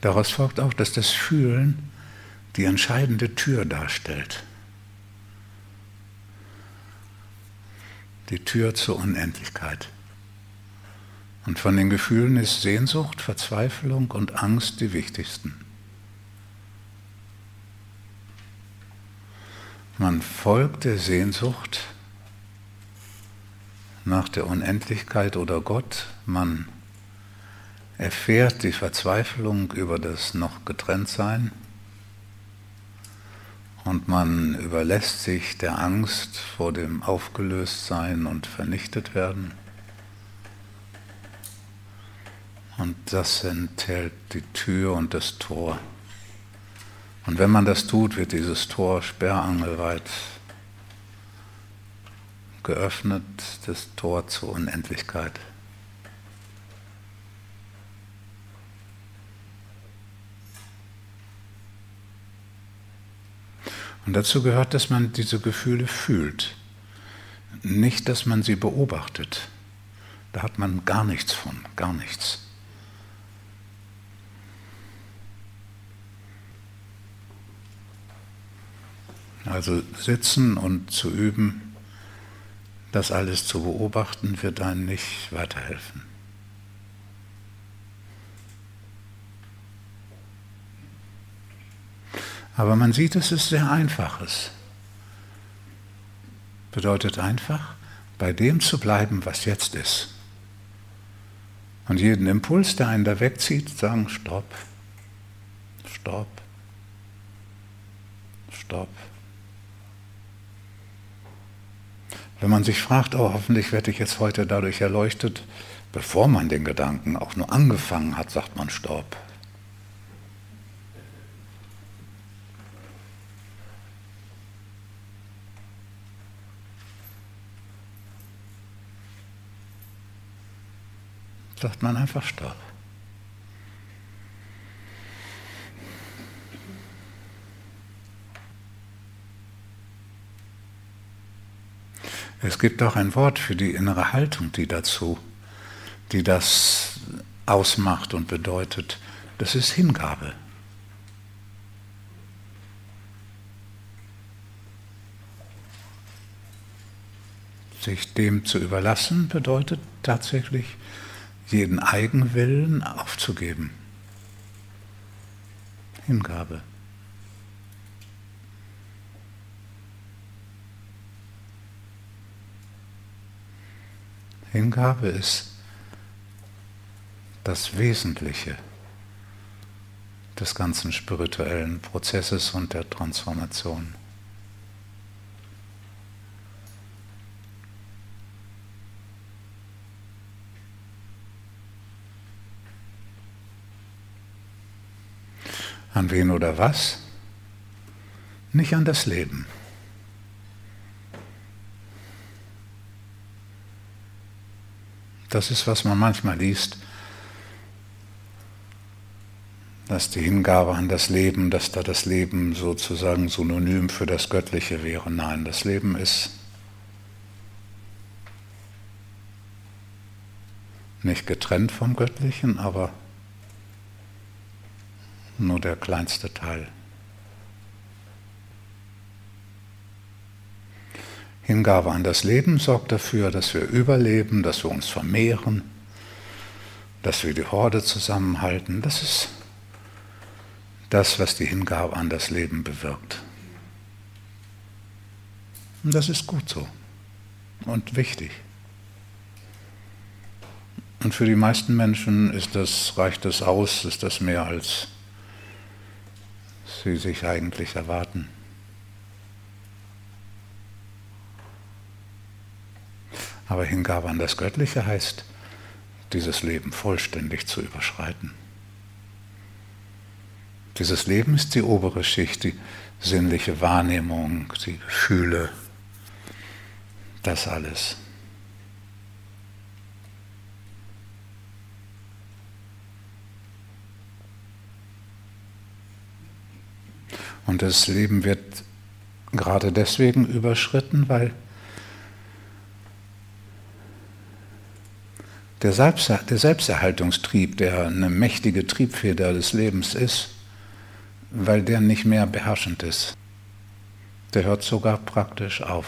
Daraus folgt auch, dass das Fühlen die entscheidende Tür darstellt. Die Tür zur Unendlichkeit. Und von den Gefühlen ist Sehnsucht, Verzweiflung und Angst die wichtigsten. Man folgt der Sehnsucht nach der Unendlichkeit oder Gott, man erfährt die Verzweiflung über das noch Getrenntsein und man überlässt sich der Angst vor dem Aufgelöstsein und vernichtet werden. Und das enthält die Tür und das Tor. Und wenn man das tut, wird dieses Tor sperrangelweit geöffnet, das Tor zur Unendlichkeit. Und dazu gehört, dass man diese Gefühle fühlt, nicht, dass man sie beobachtet. Da hat man gar nichts von, gar nichts. Also sitzen und zu üben, das alles zu beobachten, wird einem nicht weiterhelfen. Aber man sieht, es ist sehr einfaches. Bedeutet einfach, bei dem zu bleiben, was jetzt ist. Und jeden Impuls, der einen da wegzieht, sagen, stopp, stopp, stopp. Wenn man sich fragt, oh, hoffentlich werde ich jetzt heute dadurch erleuchtet, bevor man den Gedanken auch nur angefangen hat, sagt man Stopp. Sagt man einfach Stopp. Es gibt auch ein Wort für die innere Haltung, die dazu, die das ausmacht und bedeutet. Das ist Hingabe. Sich dem zu überlassen bedeutet tatsächlich, jeden Eigenwillen aufzugeben. Hingabe. Hingabe ist das Wesentliche des ganzen spirituellen Prozesses und der Transformation. An wen oder was? Nicht an das Leben. Das ist, was man manchmal liest, dass die Hingabe an das Leben, dass da das Leben sozusagen synonym für das Göttliche wäre. Nein, das Leben ist nicht getrennt vom Göttlichen, aber nur der kleinste Teil. Hingabe an das Leben sorgt dafür, dass wir überleben, dass wir uns vermehren, dass wir die Horde zusammenhalten. Das ist das, was die Hingabe an das Leben bewirkt. Und das ist gut so und wichtig. Und für die meisten Menschen ist das, reicht das aus, ist das mehr als sie sich eigentlich erwarten. Aber Hingabe an das Göttliche heißt, dieses Leben vollständig zu überschreiten. Dieses Leben ist die obere Schicht, die sinnliche Wahrnehmung, die Gefühle, das alles. Und das Leben wird gerade deswegen überschritten, weil Der, Selbst, der Selbsterhaltungstrieb, der eine mächtige Triebfeder des Lebens ist, weil der nicht mehr beherrschend ist, der hört sogar praktisch auf.